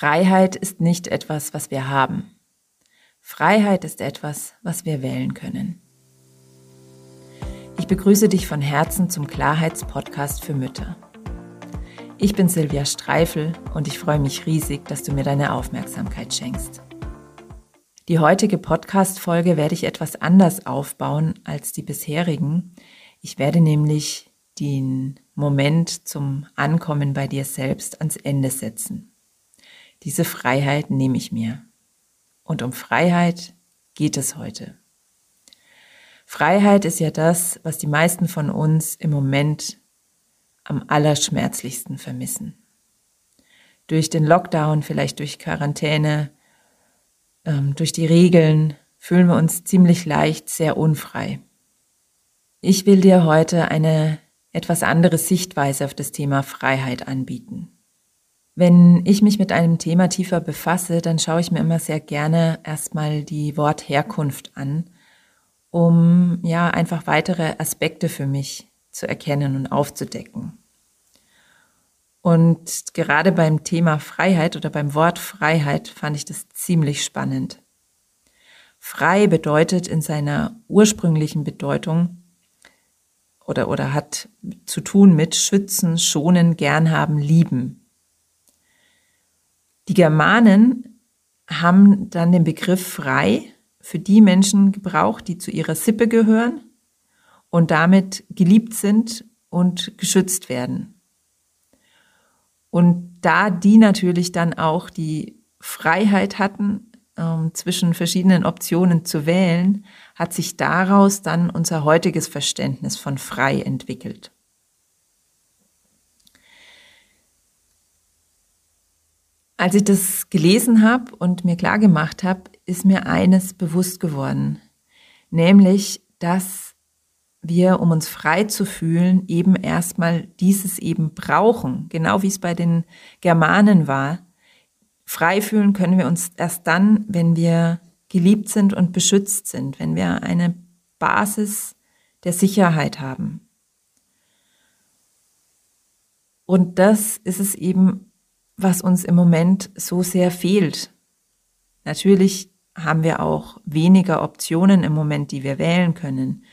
Freiheit ist nicht etwas, was wir haben. Freiheit ist etwas, was wir wählen können. Ich begrüße dich von Herzen zum Klarheitspodcast für Mütter. Ich bin Silvia Streifel und ich freue mich riesig, dass du mir deine Aufmerksamkeit schenkst. Die heutige Podcast-Folge werde ich etwas anders aufbauen als die bisherigen. Ich werde nämlich den Moment zum Ankommen bei dir selbst ans Ende setzen. Diese Freiheit nehme ich mir. Und um Freiheit geht es heute. Freiheit ist ja das, was die meisten von uns im Moment am allerschmerzlichsten vermissen. Durch den Lockdown, vielleicht durch Quarantäne, ähm, durch die Regeln fühlen wir uns ziemlich leicht sehr unfrei. Ich will dir heute eine etwas andere Sichtweise auf das Thema Freiheit anbieten. Wenn ich mich mit einem Thema tiefer befasse, dann schaue ich mir immer sehr gerne erstmal die Wortherkunft an, um ja einfach weitere Aspekte für mich zu erkennen und aufzudecken. Und gerade beim Thema Freiheit oder beim Wort Freiheit fand ich das ziemlich spannend. Frei bedeutet in seiner ursprünglichen Bedeutung oder, oder hat zu tun mit schützen, schonen, gern haben, lieben. Die Germanen haben dann den Begriff frei für die Menschen gebraucht, die zu ihrer Sippe gehören und damit geliebt sind und geschützt werden. Und da die natürlich dann auch die Freiheit hatten, ähm, zwischen verschiedenen Optionen zu wählen, hat sich daraus dann unser heutiges Verständnis von frei entwickelt. Als ich das gelesen habe und mir klar gemacht habe, ist mir eines bewusst geworden, nämlich, dass wir, um uns frei zu fühlen, eben erstmal dieses eben brauchen, genau wie es bei den Germanen war. Frei fühlen können wir uns erst dann, wenn wir geliebt sind und beschützt sind, wenn wir eine Basis der Sicherheit haben. Und das ist es eben was uns im Moment so sehr fehlt. Natürlich haben wir auch weniger Optionen im Moment, die wir wählen können.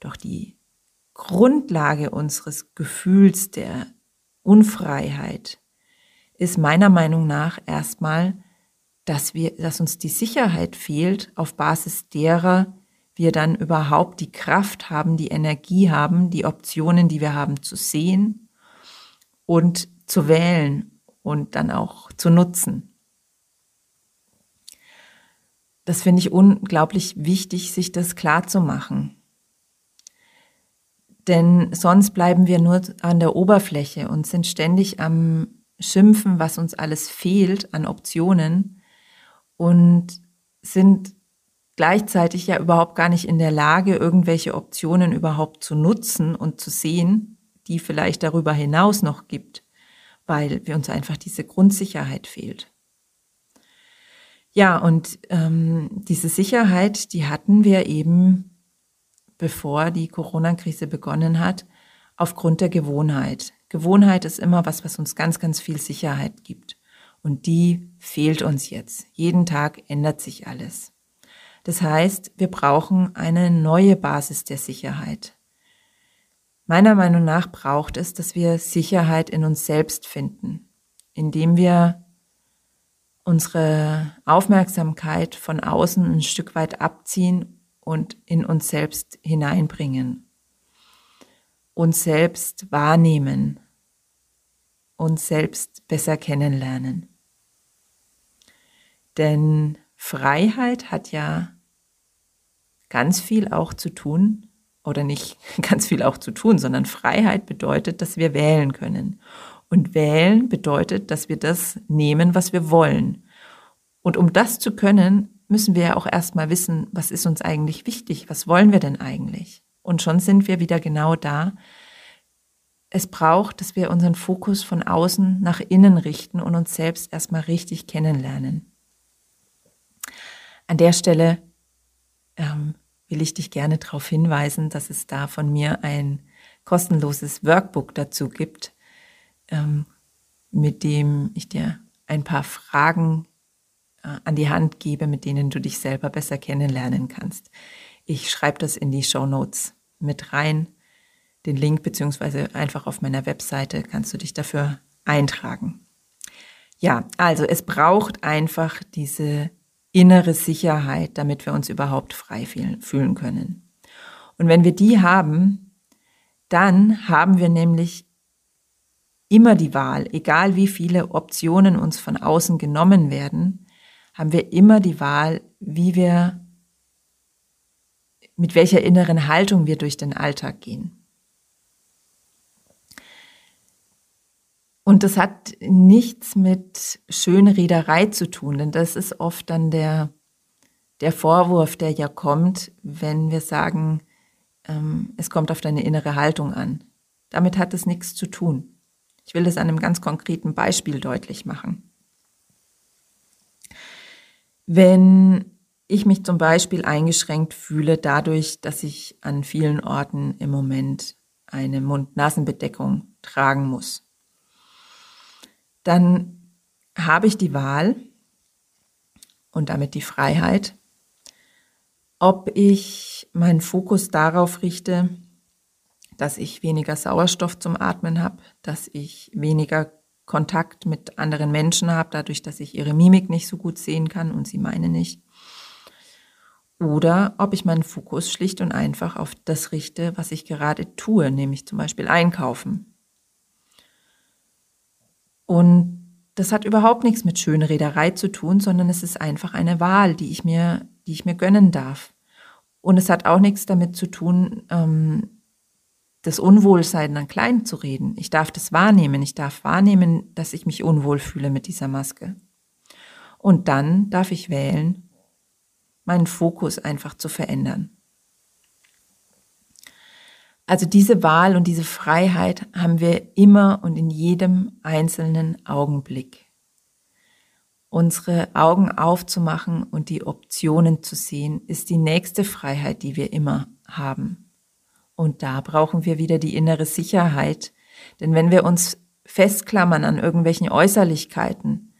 Doch die Grundlage unseres Gefühls der Unfreiheit ist meiner Meinung nach erstmal, dass wir, dass uns die Sicherheit fehlt, auf Basis derer wir dann überhaupt die Kraft haben, die Energie haben, die Optionen, die wir haben, zu sehen und zu wählen und dann auch zu nutzen. Das finde ich unglaublich wichtig, sich das klar zu machen. Denn sonst bleiben wir nur an der Oberfläche und sind ständig am Schimpfen, was uns alles fehlt an Optionen und sind gleichzeitig ja überhaupt gar nicht in der Lage, irgendwelche Optionen überhaupt zu nutzen und zu sehen, die vielleicht darüber hinaus noch gibt weil wir uns einfach diese Grundsicherheit fehlt. Ja, und ähm, diese Sicherheit, die hatten wir eben, bevor die Corona-Krise begonnen hat, aufgrund der Gewohnheit. Gewohnheit ist immer was, was uns ganz, ganz viel Sicherheit gibt. Und die fehlt uns jetzt. Jeden Tag ändert sich alles. Das heißt, wir brauchen eine neue Basis der Sicherheit. Meiner Meinung nach braucht es, dass wir Sicherheit in uns selbst finden, indem wir unsere Aufmerksamkeit von außen ein Stück weit abziehen und in uns selbst hineinbringen, uns selbst wahrnehmen, uns selbst besser kennenlernen. Denn Freiheit hat ja ganz viel auch zu tun oder nicht ganz viel auch zu tun, sondern Freiheit bedeutet, dass wir wählen können. Und wählen bedeutet, dass wir das nehmen, was wir wollen. Und um das zu können, müssen wir ja auch erstmal wissen, was ist uns eigentlich wichtig? Was wollen wir denn eigentlich? Und schon sind wir wieder genau da. Es braucht, dass wir unseren Fokus von außen nach innen richten und uns selbst erstmal richtig kennenlernen. An der Stelle ähm, will ich dich gerne darauf hinweisen, dass es da von mir ein kostenloses Workbook dazu gibt, ähm, mit dem ich dir ein paar Fragen äh, an die Hand gebe, mit denen du dich selber besser kennenlernen kannst. Ich schreibe das in die Show Notes mit rein. Den Link beziehungsweise einfach auf meiner Webseite kannst du dich dafür eintragen. Ja, also es braucht einfach diese innere Sicherheit, damit wir uns überhaupt frei fühlen können. Und wenn wir die haben, dann haben wir nämlich immer die Wahl, egal wie viele Optionen uns von außen genommen werden, haben wir immer die Wahl, wie wir, mit welcher inneren Haltung wir durch den Alltag gehen. Und das hat nichts mit Schönrederei zu tun, denn das ist oft dann der, der Vorwurf, der ja kommt, wenn wir sagen, ähm, es kommt auf deine innere Haltung an. Damit hat es nichts zu tun. Ich will das an einem ganz konkreten Beispiel deutlich machen. Wenn ich mich zum Beispiel eingeschränkt fühle dadurch, dass ich an vielen Orten im Moment eine Mund-Nasen-Bedeckung tragen muss, dann habe ich die Wahl und damit die Freiheit, ob ich meinen Fokus darauf richte, dass ich weniger Sauerstoff zum Atmen habe, dass ich weniger Kontakt mit anderen Menschen habe, dadurch, dass ich ihre Mimik nicht so gut sehen kann und sie meine nicht. Oder ob ich meinen Fokus schlicht und einfach auf das richte, was ich gerade tue, nämlich zum Beispiel einkaufen. Und das hat überhaupt nichts mit Schönrederei zu tun, sondern es ist einfach eine Wahl, die ich mir, die ich mir gönnen darf. Und es hat auch nichts damit zu tun, ähm, das Unwohlsein dann klein zu reden. Ich darf das wahrnehmen. Ich darf wahrnehmen, dass ich mich unwohl fühle mit dieser Maske. Und dann darf ich wählen, meinen Fokus einfach zu verändern. Also diese Wahl und diese Freiheit haben wir immer und in jedem einzelnen Augenblick. Unsere Augen aufzumachen und die Optionen zu sehen, ist die nächste Freiheit, die wir immer haben. Und da brauchen wir wieder die innere Sicherheit. Denn wenn wir uns festklammern an irgendwelchen Äußerlichkeiten,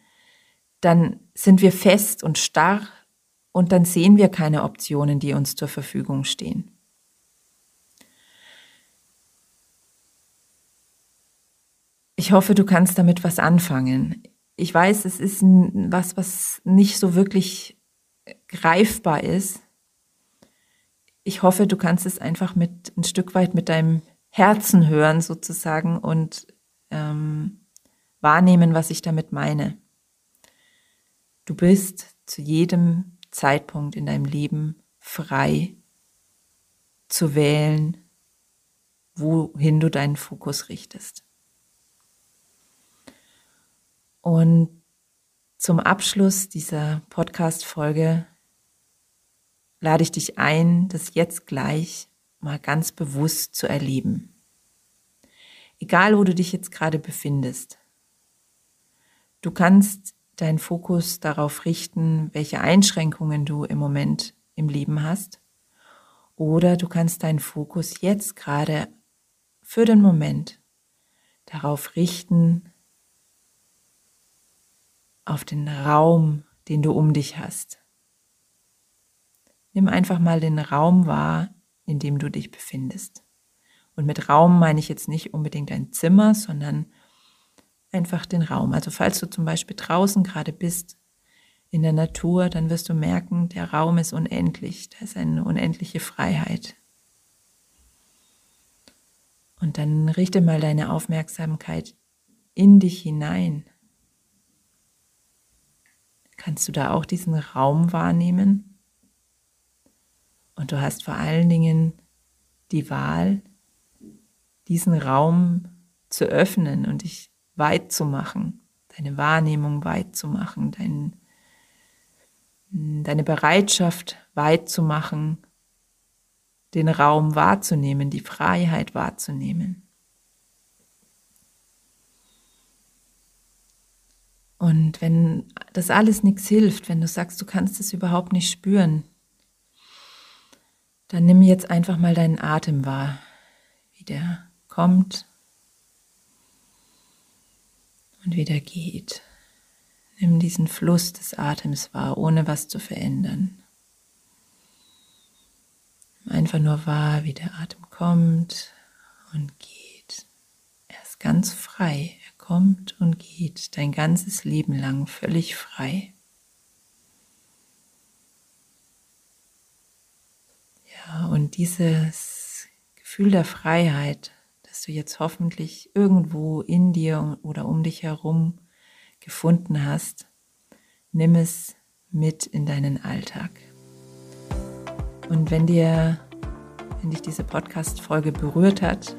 dann sind wir fest und starr und dann sehen wir keine Optionen, die uns zur Verfügung stehen. Ich hoffe, du kannst damit was anfangen. Ich weiß, es ist was, was nicht so wirklich greifbar ist. Ich hoffe, du kannst es einfach mit ein Stück weit mit deinem Herzen hören sozusagen und ähm, wahrnehmen, was ich damit meine. Du bist zu jedem Zeitpunkt in deinem Leben frei zu wählen, wohin du deinen Fokus richtest. Und zum Abschluss dieser Podcast-Folge lade ich dich ein, das jetzt gleich mal ganz bewusst zu erleben. Egal, wo du dich jetzt gerade befindest. Du kannst deinen Fokus darauf richten, welche Einschränkungen du im Moment im Leben hast. Oder du kannst deinen Fokus jetzt gerade für den Moment darauf richten, auf den Raum, den du um dich hast. Nimm einfach mal den Raum wahr, in dem du dich befindest. Und mit Raum meine ich jetzt nicht unbedingt ein Zimmer, sondern einfach den Raum. Also falls du zum Beispiel draußen gerade bist, in der Natur, dann wirst du merken, der Raum ist unendlich, da ist eine unendliche Freiheit. Und dann richte mal deine Aufmerksamkeit in dich hinein. Kannst du da auch diesen Raum wahrnehmen? Und du hast vor allen Dingen die Wahl, diesen Raum zu öffnen und dich weit zu machen, deine Wahrnehmung weit zu machen, dein, deine Bereitschaft weit zu machen, den Raum wahrzunehmen, die Freiheit wahrzunehmen. Und wenn das alles nichts hilft, wenn du sagst, du kannst es überhaupt nicht spüren, dann nimm jetzt einfach mal deinen Atem wahr, wie der kommt und wieder geht. Nimm diesen Fluss des Atems wahr, ohne was zu verändern. Einfach nur wahr, wie der Atem kommt und geht. Er ist ganz frei. Kommt und geht dein ganzes Leben lang völlig frei. Ja, und dieses Gefühl der Freiheit, das du jetzt hoffentlich irgendwo in dir oder um dich herum gefunden hast, nimm es mit in deinen Alltag. Und wenn dir, wenn dich diese Podcast-Folge berührt hat,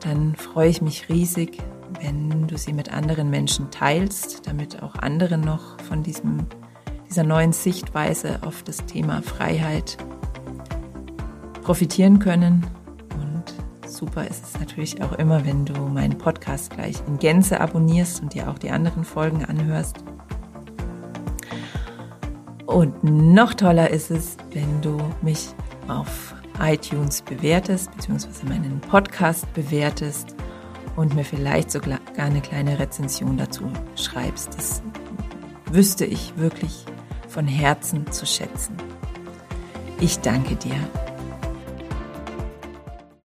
dann freue ich mich riesig, wenn du sie mit anderen Menschen teilst, damit auch andere noch von diesem, dieser neuen Sichtweise auf das Thema Freiheit profitieren können. Und super ist es natürlich auch immer, wenn du meinen Podcast gleich in Gänze abonnierst und dir auch die anderen Folgen anhörst. Und noch toller ist es, wenn du mich auf iTunes bewertest, beziehungsweise meinen Podcast bewertest und mir vielleicht sogar eine kleine Rezension dazu schreibst. Das wüsste ich wirklich von Herzen zu schätzen. Ich danke dir